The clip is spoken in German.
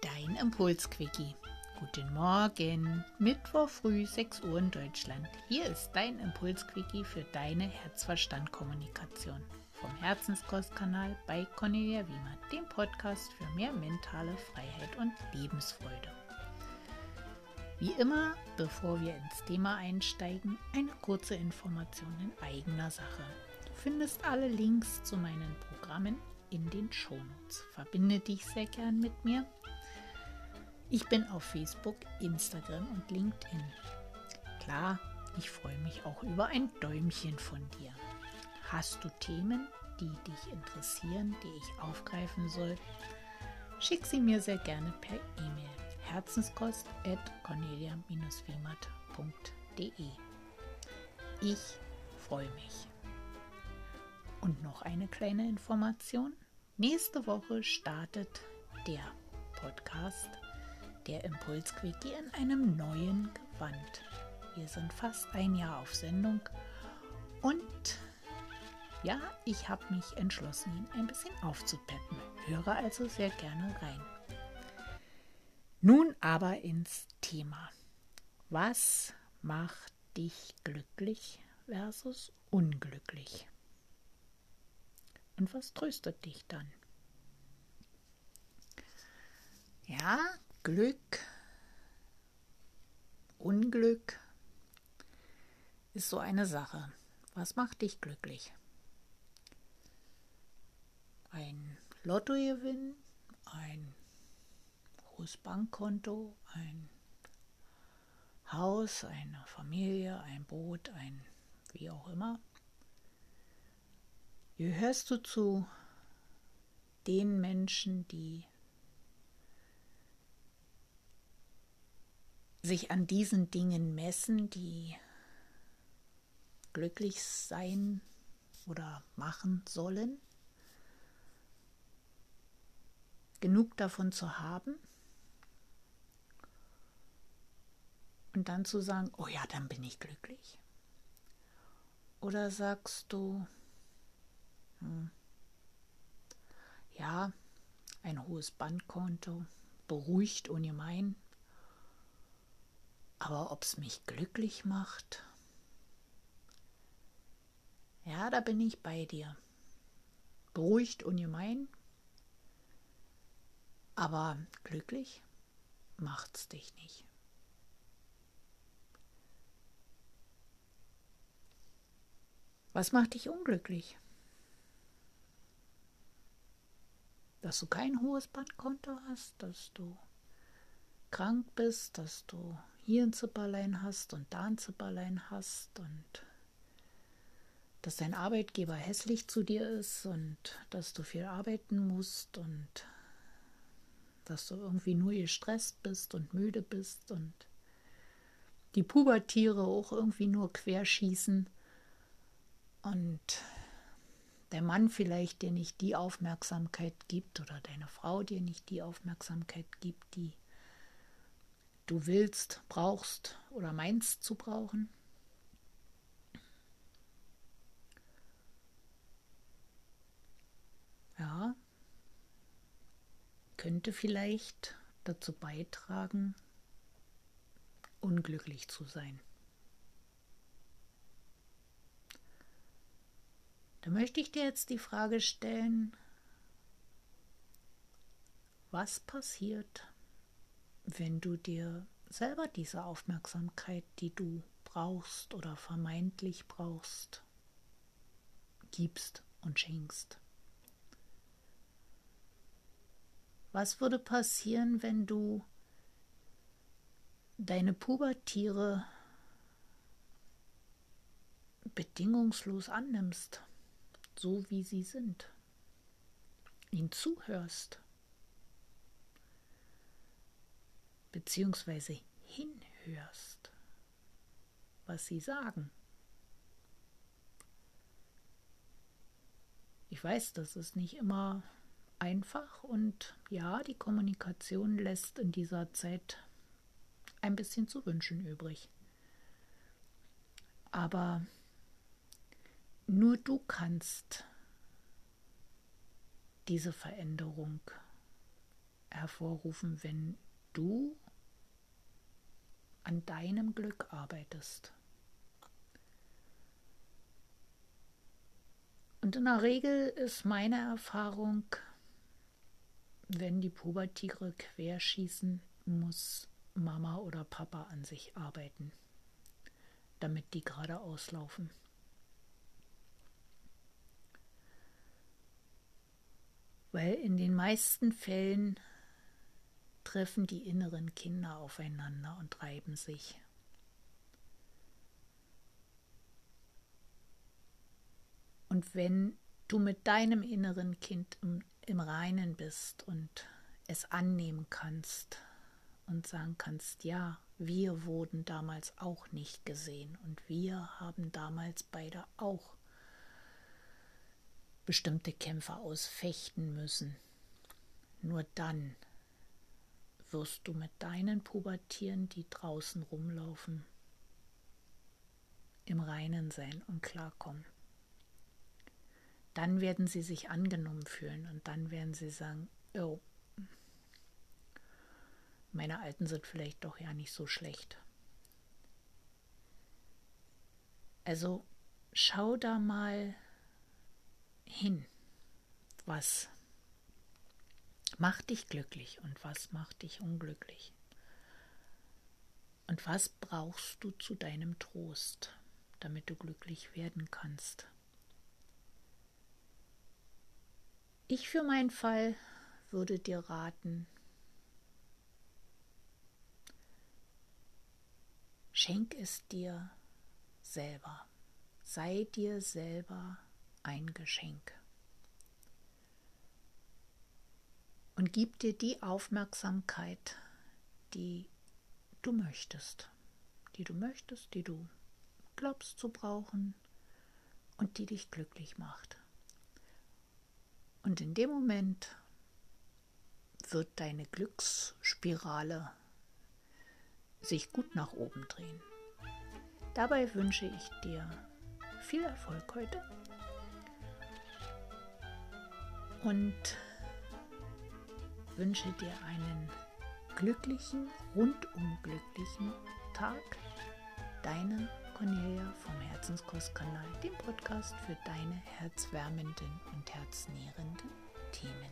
Dein Impulsquickie. Guten Morgen, Mittwoch früh 6 Uhr in Deutschland. Hier ist dein Impulsquickie für deine Herzverstand-Kommunikation vom Herzenskostkanal bei Cornelia Wiemer, dem Podcast für mehr mentale Freiheit und Lebensfreude. Wie immer, bevor wir ins Thema einsteigen, eine kurze Information in eigener Sache. Du findest alle Links zu meinen Programmen in den Shownotes. Verbinde dich sehr gern mit mir. Ich bin auf Facebook, Instagram und LinkedIn. Klar, ich freue mich auch über ein Däumchen von dir. Hast du Themen, die dich interessieren, die ich aufgreifen soll? Schick sie mir sehr gerne per E-Mail herzenskost.cornelia-wiemert.de. Ich freue mich. Und noch eine kleine Information. Nächste Woche startet der Podcast Der Impulsquickie in einem neuen Gewand. Wir sind fast ein Jahr auf Sendung und ja, ich habe mich entschlossen, ihn ein bisschen aufzupeppen. Höre also sehr gerne rein. Nun aber ins Thema. Was macht dich glücklich versus unglücklich? Und was tröstet dich dann? Ja, Glück, Unglück ist so eine Sache. Was macht dich glücklich? Ein Lottogewinn, ein hohes Bankkonto, ein Haus, eine Familie, ein Boot, ein wie auch immer. Gehörst du zu den Menschen, die sich an diesen Dingen messen, die glücklich sein oder machen sollen? Genug davon zu haben und dann zu sagen, oh ja, dann bin ich glücklich. Oder sagst du, hm. Ja, ein hohes Bankkonto beruhigt ungemein. Aber ob es mich glücklich macht? Ja, da bin ich bei dir. Beruhigt ungemein, aber glücklich macht's dich nicht. Was macht dich unglücklich? Dass du kein hohes Bankkonto hast, dass du krank bist, dass du hier ein Zipperlein hast und da ein Zipperlein hast und dass dein Arbeitgeber hässlich zu dir ist und dass du viel arbeiten musst und dass du irgendwie nur gestresst bist und müde bist und die Pubertiere auch irgendwie nur querschießen. Und der Mann vielleicht dir nicht die Aufmerksamkeit gibt oder deine Frau dir nicht die Aufmerksamkeit gibt, die du willst, brauchst oder meinst zu brauchen. Ja, könnte vielleicht dazu beitragen, unglücklich zu sein. Da möchte ich dir jetzt die Frage stellen, was passiert, wenn du dir selber diese Aufmerksamkeit, die du brauchst oder vermeintlich brauchst, gibst und schenkst? Was würde passieren, wenn du deine Pubertiere bedingungslos annimmst? So wie sie sind, ihnen zuhörst, beziehungsweise hinhörst, was sie sagen. Ich weiß, das ist nicht immer einfach und ja, die Kommunikation lässt in dieser Zeit ein bisschen zu wünschen übrig. Aber nur du kannst diese Veränderung hervorrufen, wenn du an deinem Glück arbeitest. Und in der Regel ist meine Erfahrung, wenn die Pubertiere querschießen, muss Mama oder Papa an sich arbeiten, damit die gerade auslaufen. Weil in den meisten Fällen treffen die inneren Kinder aufeinander und reiben sich. Und wenn du mit deinem inneren Kind im, im Reinen bist und es annehmen kannst und sagen kannst, ja, wir wurden damals auch nicht gesehen und wir haben damals beide auch bestimmte Kämpfe ausfechten müssen. Nur dann wirst du mit deinen Pubertieren, die draußen rumlaufen, im Reinen sein und klarkommen. Dann werden sie sich angenommen fühlen und dann werden sie sagen, oh, meine Alten sind vielleicht doch ja nicht so schlecht. Also schau da mal hin, was macht dich glücklich und was macht dich unglücklich. Und was brauchst du zu deinem Trost, damit du glücklich werden kannst. Ich für meinen Fall würde dir raten, Schenk es dir selber. Sei dir selber ein Geschenk. Und gib dir die Aufmerksamkeit, die du möchtest, die du möchtest, die du glaubst zu brauchen und die dich glücklich macht. Und in dem Moment wird deine Glücksspirale sich gut nach oben drehen. Dabei wünsche ich dir viel Erfolg heute und wünsche dir einen glücklichen, rundum glücklichen Tag. Deine Cornelia vom Herzenskostkanal, dem Podcast für deine herzwärmenden und herznährenden Themen.